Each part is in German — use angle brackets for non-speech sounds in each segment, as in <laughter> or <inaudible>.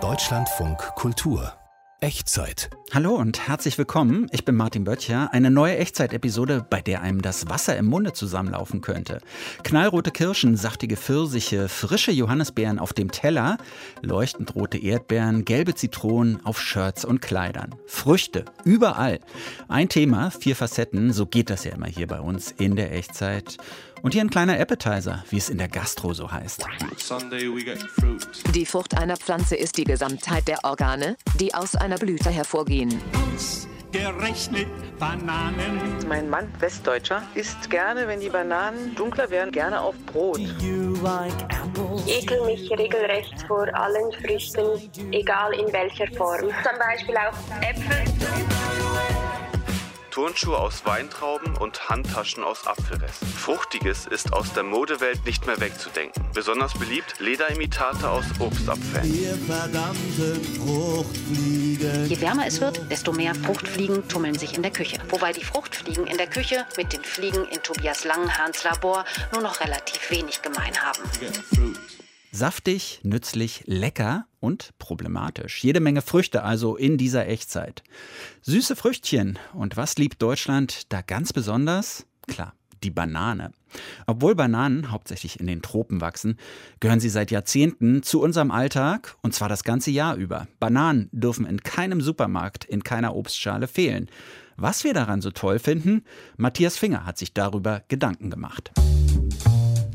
Deutschlandfunk Kultur Echtzeit. Hallo und herzlich willkommen. Ich bin Martin Böttcher. Eine neue Echtzeit-Episode, bei der einem das Wasser im Munde zusammenlaufen könnte. Knallrote Kirschen, saftige Pfirsiche, frische Johannisbeeren auf dem Teller, leuchtend rote Erdbeeren, gelbe Zitronen auf Shirts und Kleidern. Früchte, überall. Ein Thema, vier Facetten, so geht das ja immer hier bei uns in der Echtzeit. Und hier ein kleiner Appetizer, wie es in der Gastro so heißt. Die Frucht einer Pflanze ist die Gesamtheit der Organe, die aus einer Blüte hervorgehen. Gerechnet Bananen. Mein Mann, Westdeutscher, isst gerne, wenn die Bananen dunkler werden, gerne auf Brot. Ich ekel mich regelrecht vor allen Früchten, egal in welcher Form. Zum Beispiel auch Äpfel. Turnschuhe aus Weintrauben und Handtaschen aus Apfelresten. Fruchtiges ist aus der Modewelt nicht mehr wegzudenken. Besonders beliebt Lederimitate aus Obstabfällen. Je wärmer es wird, desto mehr Fruchtfliegen tummeln sich in der Küche. Wobei die Fruchtfliegen in der Küche mit den Fliegen in Tobias Langenhahns Labor nur noch relativ wenig gemein haben. Saftig, nützlich, lecker und problematisch. Jede Menge Früchte also in dieser Echtzeit. Süße Früchtchen. Und was liebt Deutschland da ganz besonders? Klar, die Banane. Obwohl Bananen hauptsächlich in den Tropen wachsen, gehören sie seit Jahrzehnten zu unserem Alltag und zwar das ganze Jahr über. Bananen dürfen in keinem Supermarkt, in keiner Obstschale fehlen. Was wir daran so toll finden, Matthias Finger hat sich darüber Gedanken gemacht.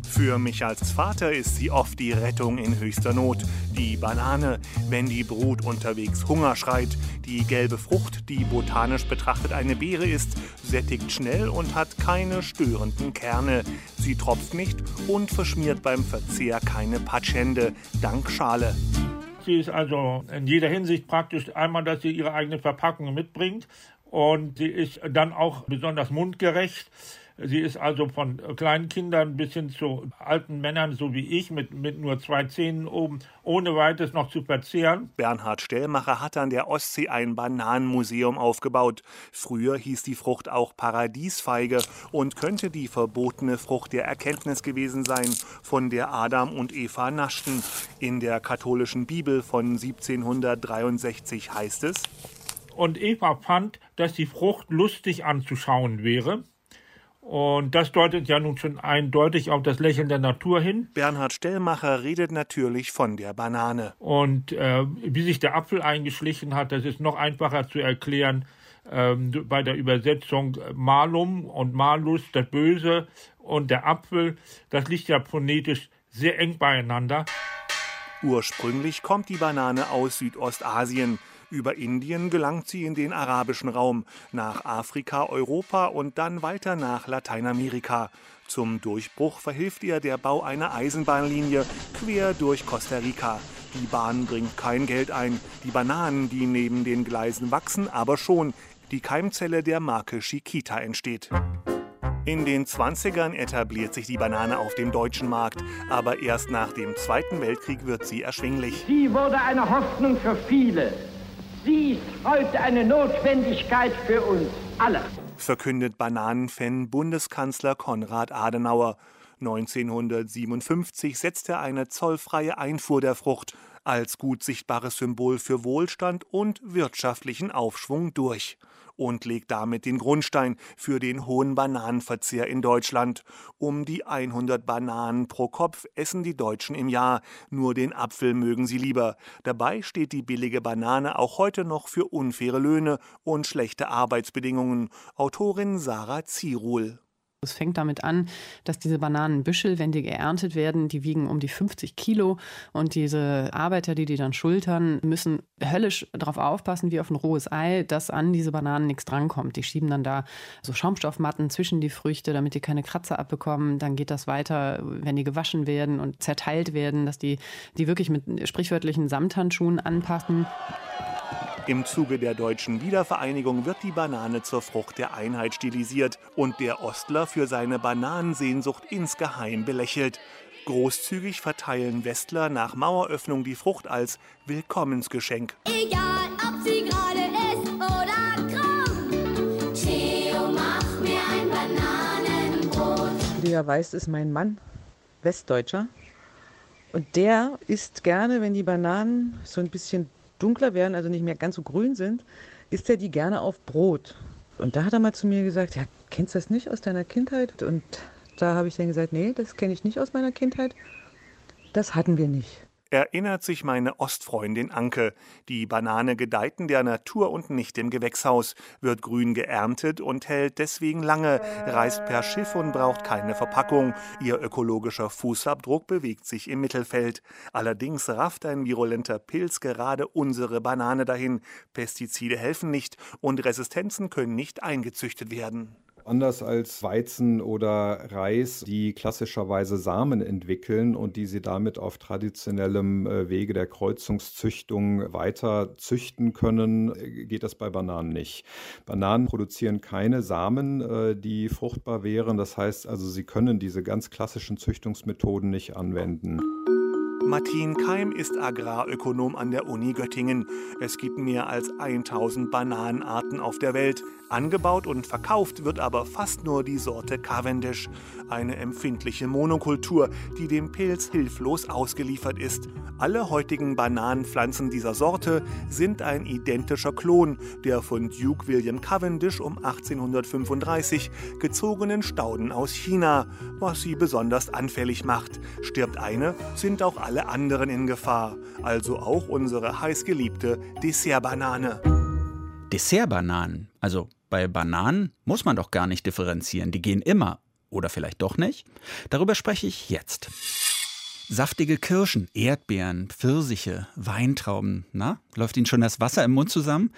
Für mich als Vater ist sie oft die Rettung in höchster Not. Die Banane, wenn die Brut unterwegs Hunger schreit. Die gelbe Frucht, die botanisch betrachtet eine Beere ist, sättigt schnell und hat keine störenden Kerne. Sie tropft nicht und verschmiert beim Verzehr keine Patschhände, dank Schale. Sie ist also in jeder Hinsicht praktisch einmal, dass sie ihre eigene Verpackung mitbringt und sie ist dann auch besonders mundgerecht. Sie ist also von kleinen Kindern bis hin zu alten Männern, so wie ich, mit, mit nur zwei Zähnen oben, ohne weiteres noch zu verzehren. Bernhard Stellmacher hat an der Ostsee ein Bananenmuseum aufgebaut. Früher hieß die Frucht auch Paradiesfeige und könnte die verbotene Frucht der Erkenntnis gewesen sein, von der Adam und Eva naschten. In der katholischen Bibel von 1763 heißt es, und Eva fand, dass die Frucht lustig anzuschauen wäre. Und das deutet ja nun schon eindeutig auf das Lächeln der Natur hin. Bernhard Stellmacher redet natürlich von der Banane. Und äh, wie sich der Apfel eingeschlichen hat, das ist noch einfacher zu erklären ähm, bei der Übersetzung Malum und Malus, das Böse und der Apfel. Das liegt ja phonetisch sehr eng beieinander. Ursprünglich kommt die Banane aus Südostasien. Über Indien gelangt sie in den arabischen Raum, nach Afrika, Europa und dann weiter nach Lateinamerika. Zum Durchbruch verhilft ihr der Bau einer Eisenbahnlinie quer durch Costa Rica. Die Bahn bringt kein Geld ein, die Bananen, die neben den Gleisen wachsen, aber schon. Die Keimzelle der Marke Chiquita entsteht. In den 20ern etabliert sich die Banane auf dem deutschen Markt, aber erst nach dem Zweiten Weltkrieg wird sie erschwinglich. Sie wurde eine Hoffnung für viele. Sie ist heute eine Notwendigkeit für uns alle. Verkündet Bananenfan Bundeskanzler Konrad Adenauer. 1957 setzt er eine zollfreie Einfuhr der Frucht als gut sichtbares Symbol für Wohlstand und wirtschaftlichen Aufschwung durch und legt damit den Grundstein für den hohen Bananenverzehr in Deutschland. Um die 100 Bananen pro Kopf essen die Deutschen im Jahr. Nur den Apfel mögen sie lieber. Dabei steht die billige Banane auch heute noch für unfaire Löhne und schlechte Arbeitsbedingungen. Autorin Sarah Zierul. Es fängt damit an, dass diese Bananenbüschel, wenn die geerntet werden, die wiegen um die 50 Kilo und diese Arbeiter, die die dann schultern, müssen höllisch darauf aufpassen, wie auf ein rohes Ei, dass an diese Bananen nichts drankommt. Die schieben dann da so Schaumstoffmatten zwischen die Früchte, damit die keine Kratzer abbekommen. Dann geht das weiter, wenn die gewaschen werden und zerteilt werden, dass die die wirklich mit sprichwörtlichen Samthandschuhen anpassen. Im Zuge der deutschen Wiedervereinigung wird die Banane zur Frucht der Einheit stilisiert und der Ostler für seine Bananensehnsucht insgeheim belächelt. Großzügig verteilen Westler nach Maueröffnung die Frucht als Willkommensgeschenk. Egal, ob sie gerade ist oder krumm. Theo, mach mir ein Bananenbrot. Lea Weiß ist mein Mann, Westdeutscher. Und der isst gerne, wenn die Bananen so ein bisschen dunkler werden, also nicht mehr ganz so grün sind, isst er die gerne auf Brot. Und da hat er mal zu mir gesagt, ja, kennst du das nicht aus deiner Kindheit? Und da habe ich dann gesagt, nee, das kenne ich nicht aus meiner Kindheit. Das hatten wir nicht erinnert sich meine Ostfreundin Anke. Die Banane gedeiht in der Natur und nicht im Gewächshaus, wird grün geerntet und hält deswegen lange, reist per Schiff und braucht keine Verpackung. Ihr ökologischer Fußabdruck bewegt sich im Mittelfeld. Allerdings rafft ein virulenter Pilz gerade unsere Banane dahin. Pestizide helfen nicht und Resistenzen können nicht eingezüchtet werden. Anders als Weizen oder Reis, die klassischerweise Samen entwickeln und die sie damit auf traditionellem äh, Wege der Kreuzungszüchtung weiter züchten können, äh, geht das bei Bananen nicht. Bananen produzieren keine Samen, äh, die fruchtbar wären. Das heißt also, sie können diese ganz klassischen Züchtungsmethoden nicht anwenden. Martin Keim ist Agrarökonom an der Uni Göttingen. Es gibt mehr als 1000 Bananenarten auf der Welt. Angebaut und verkauft wird aber fast nur die Sorte Cavendish, eine empfindliche Monokultur, die dem Pilz hilflos ausgeliefert ist. Alle heutigen Bananenpflanzen dieser Sorte sind ein identischer Klon der von Duke William Cavendish um 1835 gezogenen Stauden aus China, was sie besonders anfällig macht. Stirbt eine, sind auch alle anderen in Gefahr, also auch unsere heißgeliebte Dessertbanane. Dessertbananen, also bei Bananen muss man doch gar nicht differenzieren. Die gehen immer. Oder vielleicht doch nicht? Darüber spreche ich jetzt. Saftige Kirschen, Erdbeeren, Pfirsiche, Weintrauben. Na, läuft Ihnen schon das Wasser im Mund zusammen?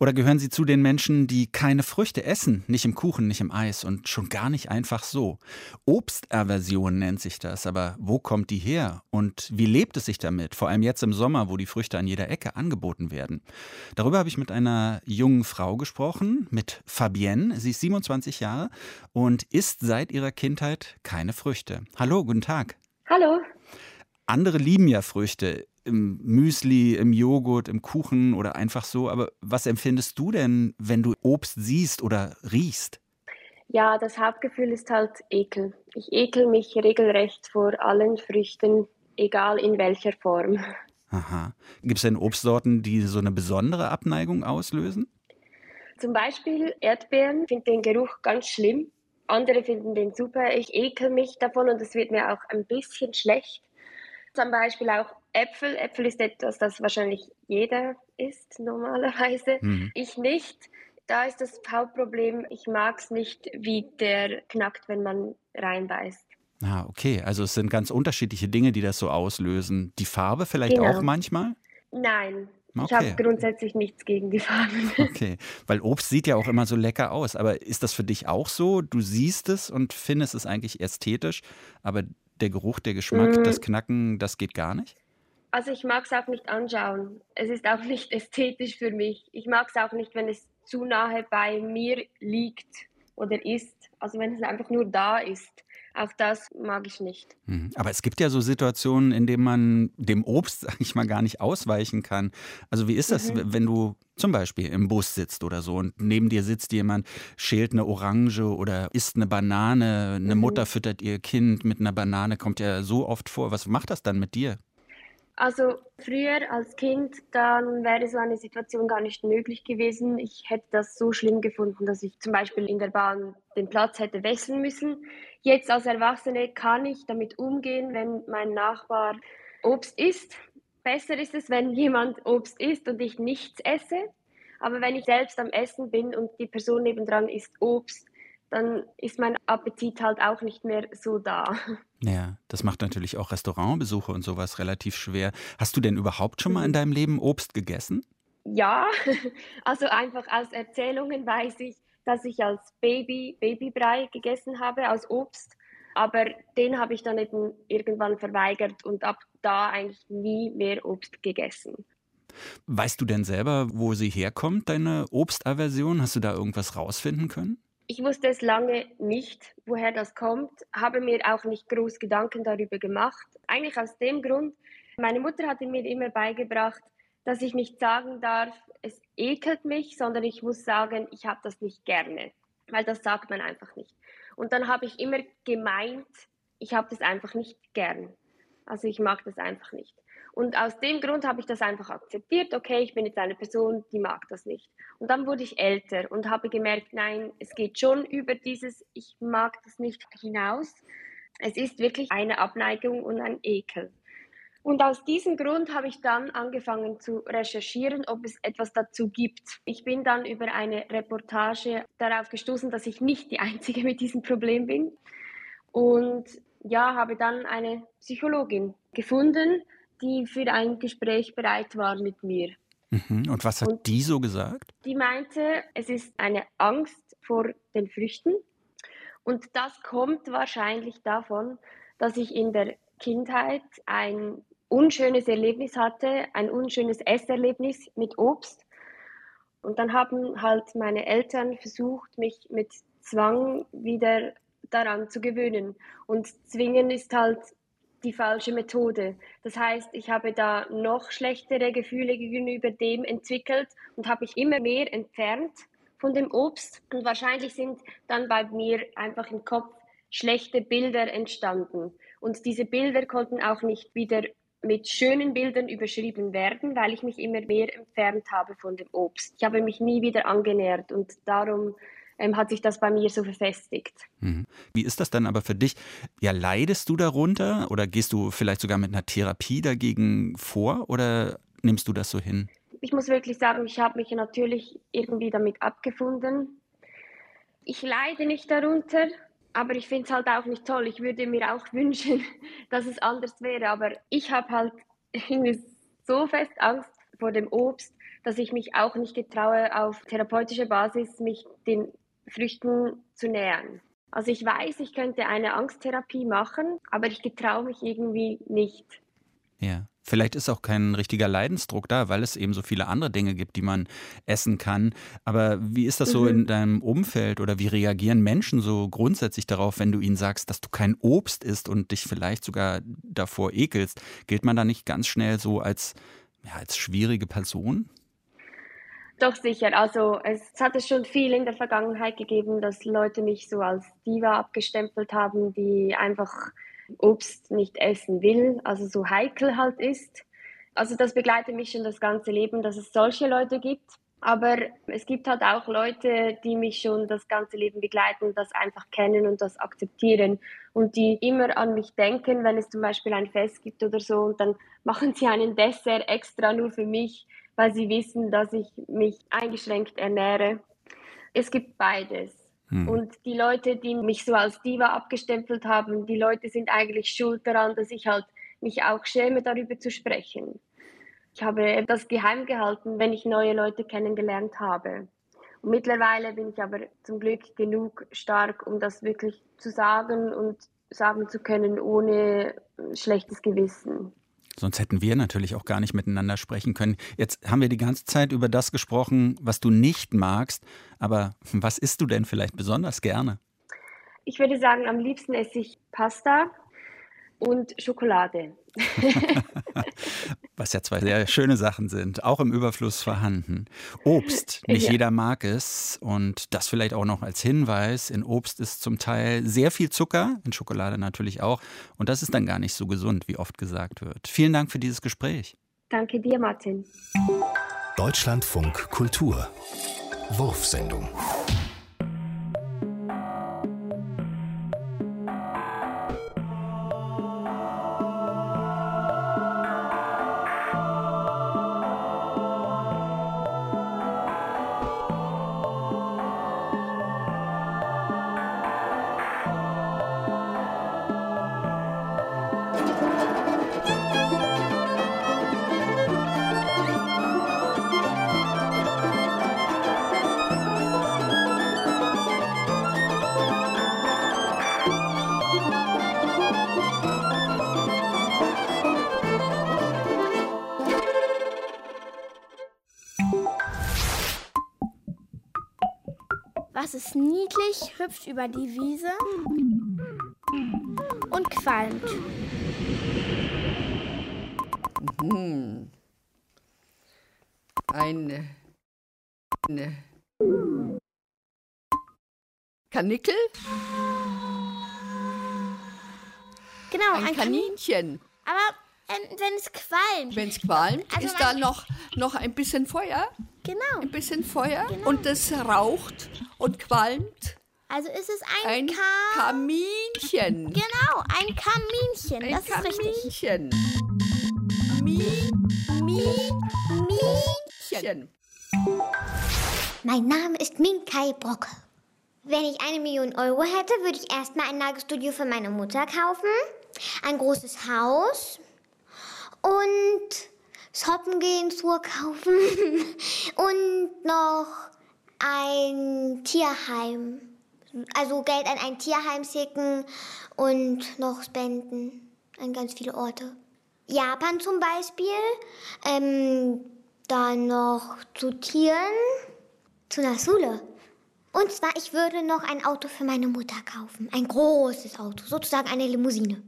Oder gehören Sie zu den Menschen, die keine Früchte essen? Nicht im Kuchen, nicht im Eis und schon gar nicht einfach so. Obstaversion nennt sich das. Aber wo kommt die her? Und wie lebt es sich damit? Vor allem jetzt im Sommer, wo die Früchte an jeder Ecke angeboten werden. Darüber habe ich mit einer jungen Frau gesprochen, mit Fabienne. Sie ist 27 Jahre und isst seit ihrer Kindheit keine Früchte. Hallo, guten Tag. Hallo. Andere lieben ja Früchte im Müsli, im Joghurt, im Kuchen oder einfach so. Aber was empfindest du denn, wenn du Obst siehst oder riechst? Ja, das Hauptgefühl ist halt Ekel. Ich ekel mich regelrecht vor allen Früchten, egal in welcher Form. Aha. Gibt es denn Obstsorten, die so eine besondere Abneigung auslösen? Zum Beispiel Erdbeeren, ich finde den Geruch ganz schlimm. Andere finden den super. Ich ekel mich davon und es wird mir auch ein bisschen schlecht zum Beispiel auch Äpfel. Äpfel ist etwas, das wahrscheinlich jeder isst normalerweise. Mhm. Ich nicht. Da ist das Hauptproblem, ich mag es nicht, wie der knackt, wenn man reinbeißt. Ah, okay. Also es sind ganz unterschiedliche Dinge, die das so auslösen. Die Farbe vielleicht Genau. auch manchmal? Nein, ich Okay. habe grundsätzlich nichts gegen die Farben. <laughs> Okay, weil Obst sieht ja auch immer so lecker aus. Aber ist das für dich auch so? Du siehst es und findest es eigentlich ästhetisch, aber der Geruch, der Geschmack, Mm. das Knacken, das geht gar nicht? Also ich mag es auch nicht anschauen. Es ist auch <laughs> nicht ästhetisch für mich. Ich mag es auch nicht, wenn es zu nahe bei mir liegt oder ist. Also wenn es einfach nur da ist. Auch das mag ich nicht. Mhm. Aber es gibt ja so Situationen, in denen man dem Obst, <laughs> sag ich mal, gar nicht ausweichen kann. Also wie ist das, Mhm. wenn du zum Beispiel im Bus sitzt oder so und neben dir sitzt jemand, schält eine Orange oder isst eine Banane, eine Mhm. Mutter füttert ihr Kind mit einer Banane, kommt ja so oft vor. Was macht das dann mit dir? Also früher als Kind, dann wäre so eine Situation gar nicht möglich gewesen. Ich hätte das so schlimm gefunden, dass ich zum Beispiel in der Bahn den Platz hätte wechseln müssen. Jetzt als Erwachsene kann ich damit umgehen, wenn mein Nachbar Obst isst. Besser ist es, wenn jemand Obst isst und ich nichts esse. Aber wenn ich selbst am Essen bin und die Person nebendran isst Obst, dann ist mein Appetit halt auch nicht mehr so da. Ja, das macht natürlich auch Restaurantbesuche und sowas relativ schwer. Hast du denn überhaupt schon mal Mhm. in deinem Leben Obst gegessen? Ja, <laughs> also einfach aus Erzählungen weiß ich, dass ich als Baby Babybrei gegessen habe aus Obst, aber den habe ich dann eben irgendwann verweigert und ab da eigentlich nie mehr Obst gegessen. Weißt du denn selber, wo sie herkommt, deine Obstaversion? Hast du da irgendwas rausfinden können? Ich wusste es lange nicht, woher das kommt, habe mir auch nicht groß Gedanken darüber gemacht. Eigentlich aus dem Grund, meine Mutter hatte mir immer beigebracht, dass ich nicht sagen darf, es ekelt mich, sondern ich muss sagen, ich habe das nicht gerne, weil das sagt man einfach nicht. Und dann habe ich immer gemeint, ich habe das einfach nicht gern. Also ich mag das einfach nicht. Und aus dem Grund habe ich das einfach akzeptiert. Okay, ich bin jetzt eine Person, die mag das nicht. Und dann wurde ich älter und habe gemerkt, nein, es geht schon über dieses Ich mag das nicht hinaus. Es ist wirklich eine Abneigung und ein Ekel. Und aus diesem Grund habe ich dann angefangen zu recherchieren, ob es etwas dazu gibt. Ich bin dann über eine Reportage darauf gestoßen, dass ich nicht die Einzige mit diesem Problem bin. Und ja, habe dann eine Psychologin gefunden, die für ein Gespräch bereit war mit mir. Mhm. Und was hat Und- die so gesagt? Die meinte, es ist eine Angst vor den Früchten. Und das kommt wahrscheinlich davon, dass ich in der Kindheit ein unschönes Erlebnis hatte, ein unschönes Esserlebnis mit Obst. Und dann haben halt meine Eltern versucht, mich mit Zwang wieder daran zu gewöhnen. Und zwingen ist halt die falsche Methode. Das heißt, ich habe da noch schlechtere Gefühle gegenüber dem entwickelt und habe mich immer mehr entfernt von dem Obst. Und wahrscheinlich sind dann bei mir einfach im Kopf schlechte Bilder entstanden. Und diese Bilder konnten auch nicht wieder mit schönen Bildern überschrieben werden, weil ich mich immer mehr entfernt habe von dem Obst. Ich habe mich nie wieder angenähert und darum ähm, hat sich das bei mir so verfestigt. Mhm. Wie ist das dann aber für dich? Ja, leidest du darunter oder gehst du vielleicht sogar mit einer Therapie dagegen vor oder nimmst du das so hin? Ich muss wirklich sagen, ich habe mich natürlich irgendwie damit abgefunden. Ich leide nicht darunter, aber ich finde es halt auch nicht toll. Ich würde mir auch <laughs> wünschen, dass es anders wäre. Aber ich habe halt irgendwie so fest Angst vor dem Obst, dass ich mich auch nicht getraue, auf therapeutischer Basis mich den Früchten zu nähern. Also ich weiß, ich könnte eine Angsttherapie machen, aber ich getraue mich irgendwie nicht. Ja. Vielleicht ist auch kein richtiger Leidensdruck da, weil es eben so viele andere Dinge gibt, die man essen kann. Aber wie ist das so Mhm. in deinem Umfeld oder wie reagieren Menschen so grundsätzlich darauf, wenn du ihnen sagst, dass du kein Obst isst und dich vielleicht sogar davor ekelst? Gilt man da nicht ganz schnell so als, ja, als schwierige Person? Doch sicher. Also es hat es schon viel in der Vergangenheit gegeben, dass Leute mich so als Diva abgestempelt haben, die einfach Obst nicht essen will, also so heikel halt ist. Also das begleitet mich schon das ganze Leben, dass es solche Leute gibt. Aber es gibt halt auch Leute, die mich schon das ganze Leben begleiten, das einfach kennen und das akzeptieren und die immer an mich denken, wenn es zum Beispiel ein Fest gibt oder so und dann machen sie einen Dessert extra nur für mich, weil sie wissen, dass ich mich eingeschränkt ernähre. Es gibt beides. Hm. Und die Leute, die mich so als Diva abgestempelt haben, die Leute sind eigentlich schuld daran, dass ich halt mich auch schäme, darüber zu sprechen. Ich habe das geheim gehalten, wenn ich neue Leute kennengelernt habe. Und mittlerweile bin ich aber zum Glück genug stark, um das wirklich zu sagen und sagen zu können, ohne schlechtes Gewissen. Sonst hätten wir natürlich auch gar nicht miteinander sprechen können. Jetzt haben wir die ganze Zeit über das gesprochen, was du nicht magst. Aber was isst du denn vielleicht besonders gerne? Ich würde sagen, am liebsten esse ich Pasta und Schokolade. <laughs> <laughs> Was ja zwei sehr schöne Sachen sind, auch im Überfluss vorhanden. Obst, nicht Ja. jeder mag es. Und das vielleicht auch noch als Hinweis. In Obst ist zum Teil sehr viel Zucker, in Schokolade natürlich auch. Und das ist dann gar nicht so gesund, wie oft gesagt wird. Vielen Dank für dieses Gespräch. Danke dir, Martin. Deutschlandfunk Kultur. Wurfsendung. Über die Wiese und qualmt. Mhm. Eine, eine Kanickel? Genau, ein, ein Kanin- Kaninchen. Aber ähm, wenn es qualmt. Wenn es qualmt, Also ist da noch, noch ein bisschen Feuer. Genau. Ein bisschen Feuer. Genau. Und das raucht und qualmt. Also ist es ein, Ein Ka Kaminchen. Genau, ein Kaminchen. Ein das ist richtig. Kaminchen. Mi, Mi, Chen. Mein Name ist Minkai Brocke. Wenn ich eine Million Euro hätte, würde ich erstmal ein Nagelstudio für meine Mutter kaufen, ein großes Haus und shoppen gehen, Schuhe kaufen <laughs> und noch ein Tierheim. Also Geld an ein Tierheim schicken und noch spenden an ganz viele Orte. Japan zum Beispiel, ähm, dann noch zu Tieren, zu einer Schule. Und zwar, ich würde noch ein Auto für meine Mutter kaufen. Ein großes Auto, sozusagen eine Limousine.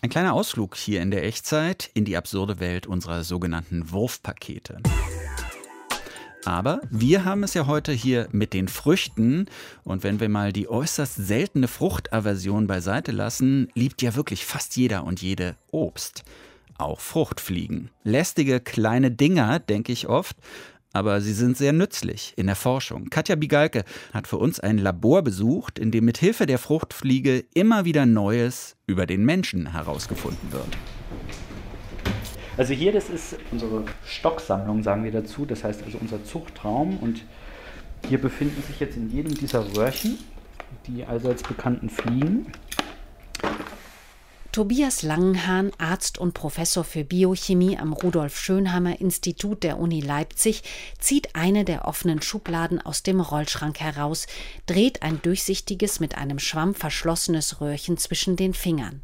Ein kleiner Ausflug hier in der Echtzeit in die absurde Welt unserer sogenannten Wurfpakete. Aber wir haben es ja heute hier mit den Früchten. Und wenn wir mal die äußerst seltene Fruchtaversion beiseite lassen, liebt ja wirklich fast jeder und jede Obst. Auch Fruchtfliegen. Lästige kleine Dinger, denke ich oft. Aber sie sind sehr nützlich in der Forschung. Katja Bigalke hat für uns ein Labor besucht, in dem mit Hilfe der Fruchtfliege immer wieder Neues über den Menschen herausgefunden wird. Also hier, das ist unsere Stocksammlung, sagen wir dazu. Das heißt also unser Zuchtraum. Und hier befinden sich jetzt in jedem dieser Röhrchen die allseits bekannten Fliegen. Tobias Langenhahn, Arzt und Professor für Biochemie am Rudolf Schönhammer Institut der Uni Leipzig, zieht eine der offenen Schubladen aus dem Rollschrank heraus, dreht ein durchsichtiges, mit einem Schwamm verschlossenes Röhrchen zwischen den Fingern.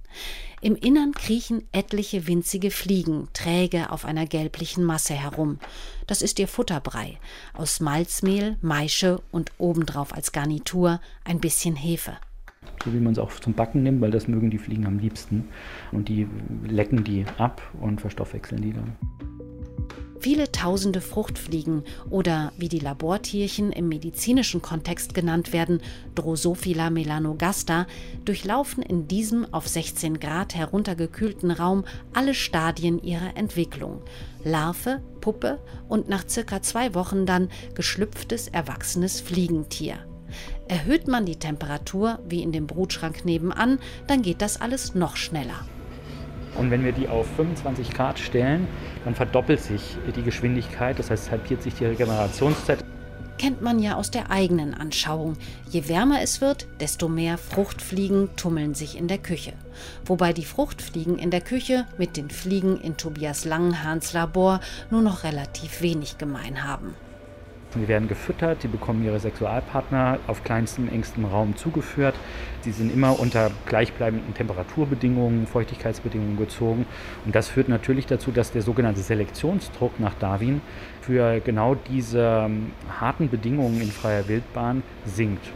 Im Innern kriechen etliche winzige Fliegen, träge auf einer gelblichen Masse herum. Das ist ihr Futterbrei aus Malzmehl, Maische und obendrauf als Garnitur ein bisschen Hefe. So wie man es auch zum Backen nimmt, weil das mögen die Fliegen am liebsten. Und die lecken die ab und verstoffwechseln die dann. Viele tausende Fruchtfliegen oder wie die Labortierchen im medizinischen Kontext genannt werden, Drosophila melanogaster, durchlaufen in diesem auf 16 Grad heruntergekühlten Raum alle Stadien ihrer Entwicklung. Larve, Puppe und nach circa zwei Wochen dann geschlüpftes, erwachsenes Fliegentier. Erhöht man die Temperatur, wie in dem Brutschrank nebenan, dann geht das alles noch schneller. Und wenn wir die auf 25 Grad stellen, dann verdoppelt sich die Geschwindigkeit, das heißt, halbiert sich die Regenerationszeit. Kennt man ja aus der eigenen Anschauung. Je wärmer es wird, desto mehr Fruchtfliegen tummeln sich in der Küche. Wobei die Fruchtfliegen in der Küche mit den Fliegen in Tobias Langenhahns Labor nur noch relativ wenig gemein haben. Die werden gefüttert, die bekommen ihre Sexualpartner auf kleinstem, engstem Raum zugeführt. Sie sind immer unter gleichbleibenden Temperaturbedingungen, Feuchtigkeitsbedingungen gezogen. Und das führt natürlich dazu, dass der sogenannte Selektionsdruck nach Darwin für genau diese ähm, harten Bedingungen in freier Wildbahn sinkt.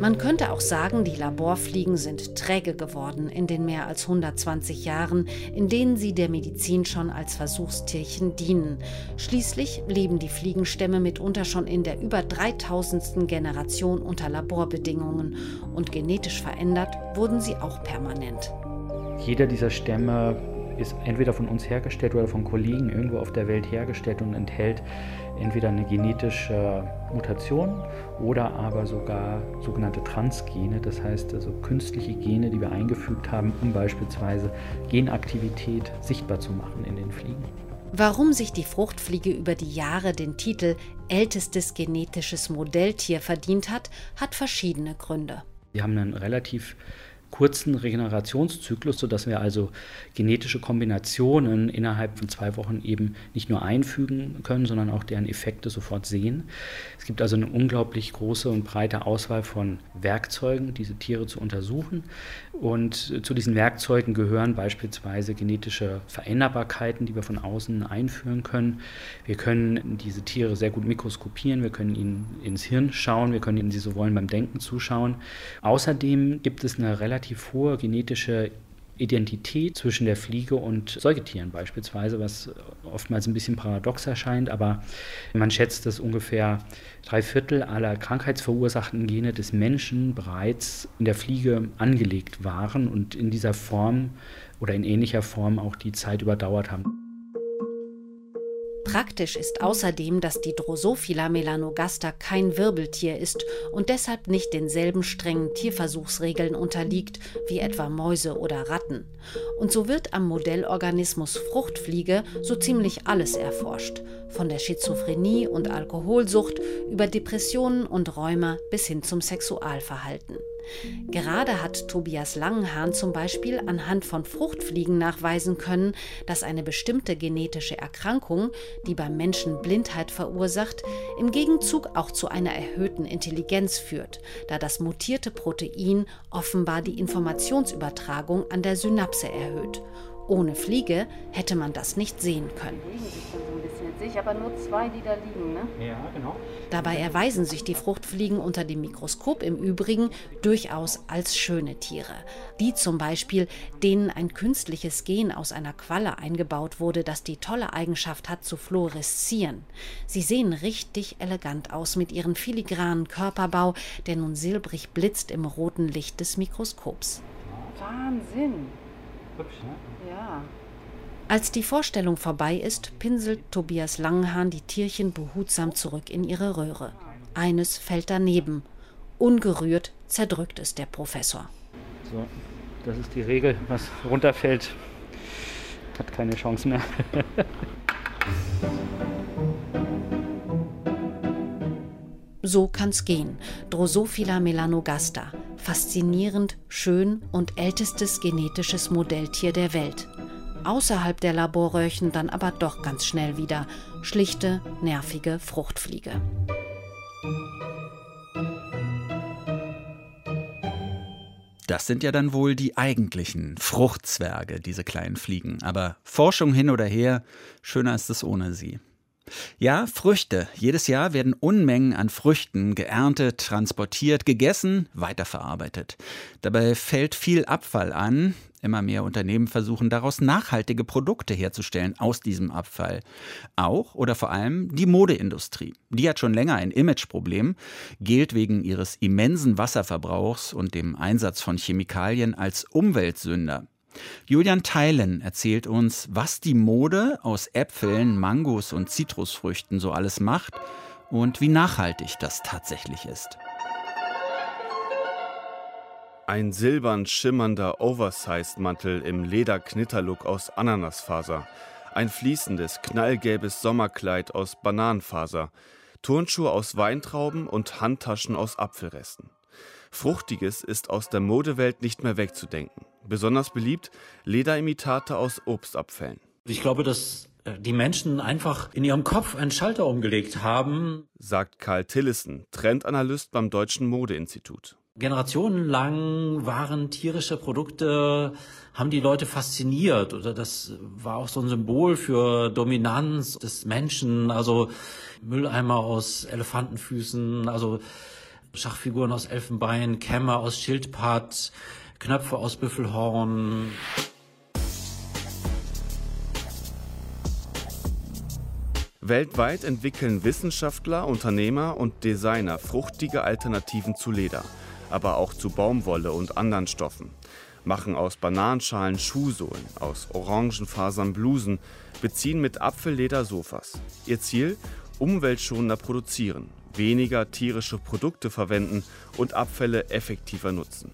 Man könnte auch sagen, die Laborfliegen sind träge geworden in den mehr als 120 Jahren, in denen sie der Medizin schon als Versuchstierchen dienen. Schließlich leben die Fliegenstämme mitunter schon in der über 3000. Generation unter Laborbedingungen und genetisch verändert wurden sie auch permanent. Jeder dieser Stämme ist entweder von uns hergestellt oder von Kollegen irgendwo auf der Welt hergestellt und enthält entweder eine genetische Mutation oder aber sogar sogenannte Transgene, das heißt also künstliche Gene, die wir eingefügt haben, um beispielsweise Genaktivität sichtbar zu machen in den Fliegen. Warum sich die Fruchtfliege über die Jahre den Titel ältestes genetisches Modelltier verdient hat, hat verschiedene Gründe. Wir haben einen relativ kurzen Regenerationszyklus, sodass wir also genetische Kombinationen innerhalb von zwei Wochen eben nicht nur einfügen können, sondern auch deren Effekte sofort sehen. Es gibt also eine unglaublich große und breite Auswahl von Werkzeugen, diese Tiere zu untersuchen. Und zu diesen Werkzeugen gehören beispielsweise genetische Veränderbarkeiten, die wir von außen einführen können. Wir können diese Tiere sehr gut mikroskopieren, wir können ihnen ins Hirn schauen, wir können ihnen, sie so wollen, beim Denken zuschauen. Außerdem gibt es eine relativ hohe genetische Identität zwischen der Fliege und Säugetieren beispielsweise, was oftmals ein bisschen paradox erscheint, aber man schätzt, dass ungefähr drei Viertel aller krankheitsverursachten Gene des Menschen bereits in der Fliege angelegt waren und in dieser Form oder in ähnlicher Form auch die Zeit überdauert haben. Praktisch ist außerdem, dass die Drosophila melanogaster kein Wirbeltier ist und deshalb nicht denselben strengen Tierversuchsregeln unterliegt wie etwa Mäuse oder Ratten. Und so wird am Modellorganismus Fruchtfliege so ziemlich alles erforscht, von der Schizophrenie und Alkoholsucht über Depressionen und Rheuma bis hin zum Sexualverhalten. Gerade hat Tobias Langenhahn zum Beispiel anhand von Fruchtfliegen nachweisen können, dass eine bestimmte genetische Erkrankung, die beim Menschen Blindheit verursacht, im Gegenzug auch zu einer erhöhten Intelligenz führt, da das mutierte Protein offenbar die Informationsübertragung an der Synapse erhöht. Ohne Fliege hätte man das nicht sehen können sich, aber nur zwei, die da liegen, ne? Ja, genau. Dabei erweisen sich die Fruchtfliegen unter dem Mikroskop im Übrigen durchaus als schöne Tiere. Die zum Beispiel, denen ein künstliches Gen aus einer Qualle eingebaut wurde, das die tolle Eigenschaft hat zu fluoreszieren. Sie sehen richtig elegant aus mit ihrem filigranen Körperbau, der nun silbrig blitzt im roten Licht des Mikroskops. Wahnsinn. Hübsch, ne? Ja. Als die Vorstellung vorbei ist, pinselt Tobias Langenhahn die Tierchen behutsam zurück in ihre Röhre. Eines fällt daneben. Ungerührt zerdrückt es der Professor. So, das ist die Regel. Was runterfällt, hat keine Chance mehr. <laughs> so kann's gehen. Drosophila melanogaster. Faszinierend, schön und ältestes genetisches Modelltier der Welt außerhalb der Laborröhrchen dann aber doch ganz schnell wieder schlichte, nervige Fruchtfliege. Das sind ja dann wohl die eigentlichen Fruchtzwerge, diese kleinen Fliegen. Aber Forschung hin oder her, schöner ist es ohne sie. Ja, Früchte. Jedes Jahr werden Unmengen an Früchten geerntet, transportiert, gegessen, weiterverarbeitet. Dabei fällt viel Abfall an. Immer mehr Unternehmen versuchen daraus nachhaltige Produkte herzustellen aus diesem Abfall. Auch oder vor allem die Modeindustrie. Die hat schon länger ein Imageproblem, gilt wegen ihres immensen Wasserverbrauchs und dem Einsatz von Chemikalien als Umweltsünder. Julian Theilen erzählt uns, was die Mode aus Äpfeln, Mangos und Zitrusfrüchten so alles macht und wie nachhaltig das tatsächlich ist. Ein silbern schimmernder Oversized-Mantel im Lederknitterlook aus Ananasfaser. Ein fließendes, knallgelbes Sommerkleid aus Bananenfaser. Turnschuhe aus Weintrauben und Handtaschen aus Apfelresten. Fruchtiges ist aus der Modewelt nicht mehr wegzudenken. Besonders beliebt Lederimitate aus Obstabfällen. Ich glaube, dass äh, die Menschen einfach in ihrem Kopf einen Schalter umgelegt haben, sagt Karl Tillissen, Trendanalyst beim Deutschen Modeinstitut. Generationenlang waren tierische Produkte, haben die Leute fasziniert oder das war auch so ein Symbol für Dominanz des Menschen, also Mülleimer aus Elefantenfüßen, also Schachfiguren aus Elfenbein, Kämme aus Schildpad, Knöpfe aus Büffelhorn. Weltweit entwickeln Wissenschaftler, Unternehmer und Designer fruchtige Alternativen zu Leder aber auch zu Baumwolle und anderen Stoffen, machen aus Bananenschalen Schuhsohlen, aus Orangenfasern Blusen, beziehen mit Apfelleder Sofas. Ihr Ziel? Umweltschonender produzieren, weniger tierische Produkte verwenden und Abfälle effektiver nutzen.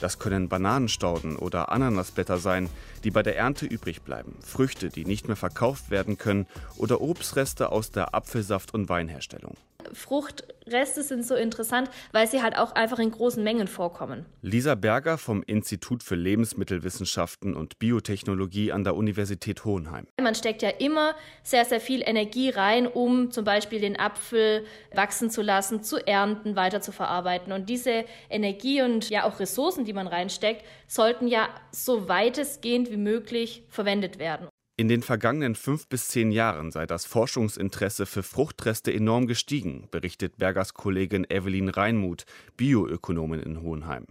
Das können Bananenstauden oder Ananasblätter sein, die bei der Ernte übrig bleiben, Früchte, die nicht mehr verkauft werden können oder Obstreste aus der Apfelsaft- und Weinherstellung. Fruchtreste sind so interessant, weil sie halt auch einfach in großen Mengen vorkommen. Lisa Berger vom Institut für Lebensmittelwissenschaften und Biotechnologie an der Universität Hohenheim. Man steckt ja immer sehr, sehr viel Energie rein, um zum Beispiel den Apfel wachsen zu lassen, zu ernten, weiter zu verarbeiten. Und diese Energie und ja auch Ressourcen, die man reinsteckt, sollten ja so weitestgehend wie möglich verwendet werden. In den vergangenen fünf bis zehn Jahren sei das Forschungsinteresse für Fruchtreste enorm gestiegen, berichtet Bergers Kollegin Evelyn Reinmuth, Bioökonomin in Hohenheim.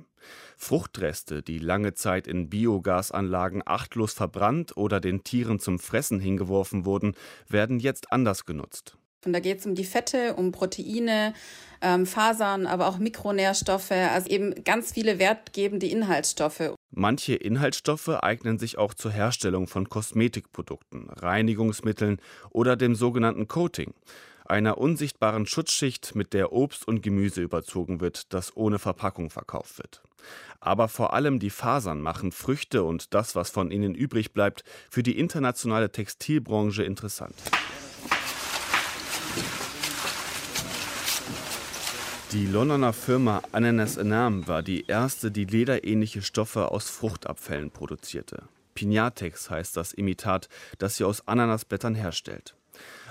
Fruchtreste, die lange Zeit in Biogasanlagen achtlos verbrannt oder den Tieren zum Fressen hingeworfen wurden, werden jetzt anders genutzt. Und da geht es um die Fette, um Proteine, ähm, Fasern, aber auch Mikronährstoffe, also eben ganz viele wertgebende Inhaltsstoffe. Manche Inhaltsstoffe eignen sich auch zur Herstellung von Kosmetikprodukten, Reinigungsmitteln oder dem sogenannten Coating, einer unsichtbaren Schutzschicht, mit der Obst und Gemüse überzogen wird, das ohne Verpackung verkauft wird. Aber vor allem die Fasern machen Früchte und das, was von ihnen übrig bleibt, für die internationale Textilbranche interessant. Die Londoner Firma Ananas Enam war die erste, die lederähnliche Stoffe aus Fruchtabfällen produzierte. Pinatex heißt das Imitat, das sie aus Ananasblättern herstellt.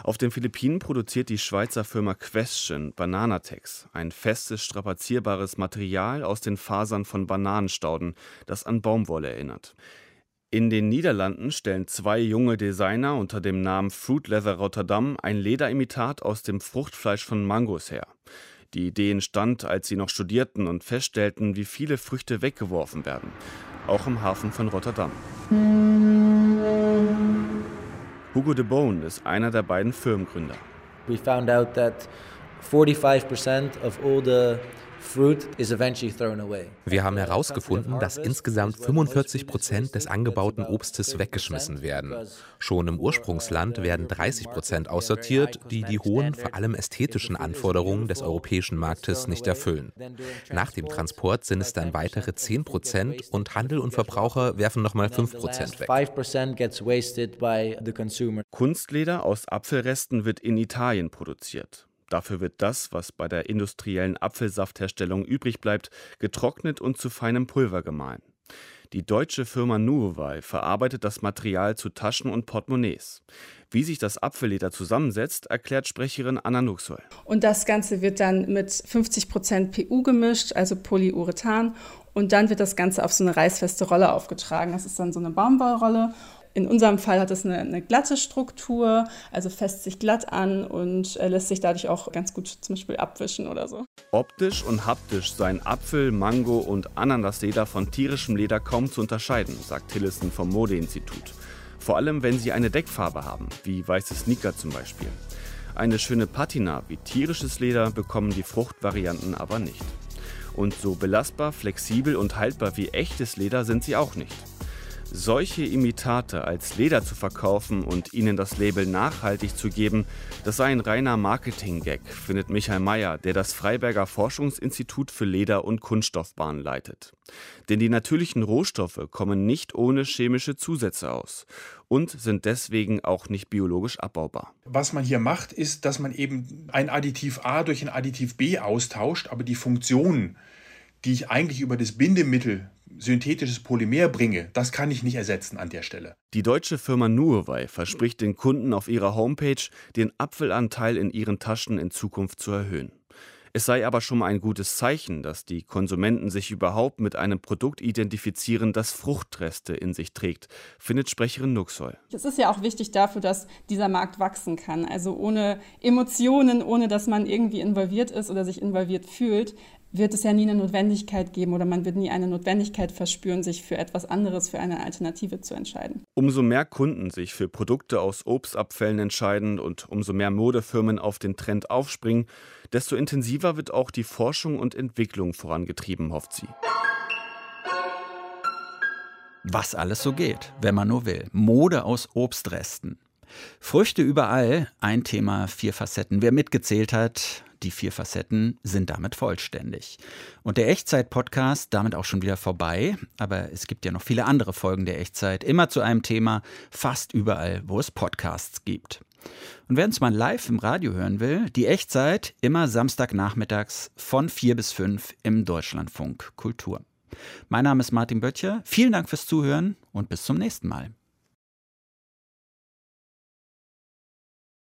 Auf den Philippinen produziert die Schweizer Firma Question Bananatex, ein festes, strapazierbares Material aus den Fasern von Bananenstauden, das an Baumwolle erinnert. In den Niederlanden stellen zwei junge Designer unter dem Namen Fruit Leather Rotterdam ein Lederimitat aus dem Fruchtfleisch von Mangos her. Die Idee entstand, als sie noch studierten und feststellten, wie viele Früchte weggeworfen werden, auch im Hafen von Rotterdam. Hugo de Boon ist einer der beiden Firmengründer. We found out that 45% of all the Wir haben herausgefunden, dass insgesamt 45 Prozent des angebauten Obstes weggeschmissen werden. Schon im Ursprungsland werden 30 Prozent aussortiert, die die hohen, vor allem ästhetischen Anforderungen des europäischen Marktes nicht erfüllen. Nach dem Transport sind es dann weitere 10 Prozent und Handel und Verbraucher werfen nochmal 5 Prozent weg. 5% gets wasted by the consumer. Kunstleder aus Apfelresten wird in Italien produziert. Dafür wird das, was bei der industriellen Apfelsaftherstellung übrig bleibt, getrocknet und zu feinem Pulver gemahlen. Die deutsche Firma Nuovai verarbeitet das Material zu Taschen und Portemonnaies. Wie sich das Apfelleder zusammensetzt, erklärt Sprecherin Anna Nuxoll. Und das Ganze wird dann mit 50% PU gemischt, also Polyurethan. Und dann wird das Ganze auf so eine reißfeste Rolle aufgetragen. Das ist dann so eine Baumwollrolle. In unserem Fall hat es eine, eine, glatte Struktur, also fässt sich glatt an und äh, lässt sich dadurch auch ganz gut zum Beispiel abwischen oder so. Optisch und haptisch seien Apfel, Mango und Ananasleder von tierischem Leder kaum zu unterscheiden, sagt Tillison vom Modeinstitut. Vor allem, wenn sie eine Deckfarbe haben, wie weiße Sneaker zum Beispiel. Eine schöne Patina wie tierisches Leder bekommen die Fruchtvarianten aber nicht. Und so belastbar, flexibel und haltbar wie echtes Leder sind sie auch nicht. Solche Imitate als Leder zu verkaufen und ihnen das Label nachhaltig zu geben, das sei ein reiner Marketing-Gag, findet Michael Mayer, der das Freiberger Forschungsinstitut für Leder- und Kunststoffbahn leitet. Denn die natürlichen Rohstoffe kommen nicht ohne chemische Zusätze aus und sind deswegen auch nicht biologisch abbaubar. Was man hier macht, ist, dass man eben ein Additiv A durch ein Additiv B austauscht, aber die Funktion, die ich eigentlich über das Bindemittel synthetisches Polymer bringe, das kann ich nicht ersetzen an der Stelle. Die deutsche Firma Nuovai verspricht den Kunden auf ihrer Homepage, den Apfelanteil in ihren Taschen in Zukunft zu erhöhen. Es sei aber schon mal ein gutes Zeichen, dass die Konsumenten sich überhaupt mit einem Produkt identifizieren, das Fruchtreste in sich trägt, findet Sprecherin Nuxoll. Es ist ja auch wichtig dafür, dass dieser Markt wachsen kann. Also ohne Emotionen, ohne dass man irgendwie involviert ist oder sich involviert fühlt, wird es ja nie eine Notwendigkeit geben oder man wird nie eine Notwendigkeit verspüren, sich für etwas anderes, für eine Alternative zu entscheiden. Umso mehr Kunden sich für Produkte aus Obstabfällen entscheiden und umso mehr Modefirmen auf den Trend aufspringen, desto intensiver wird auch die Forschung und Entwicklung vorangetrieben, hofft sie. Was alles so geht, wenn man nur will. Mode aus Obstresten. Früchte überall, ein Thema, vier Facetten. Wer mitgezählt hat, die vier Facetten sind damit vollständig. Und der Echtzeit-Podcast damit auch schon wieder vorbei. Aber es gibt ja noch viele andere Folgen der Echtzeit, immer zu einem Thema, fast überall, wo es Podcasts gibt. Und wer uns mal live im Radio hören will, die Echtzeit immer Samstagnachmittags von vier bis fünf im Deutschlandfunk Kultur. Mein Name ist Martin Böttcher. Vielen Dank fürs Zuhören und bis zum nächsten Mal.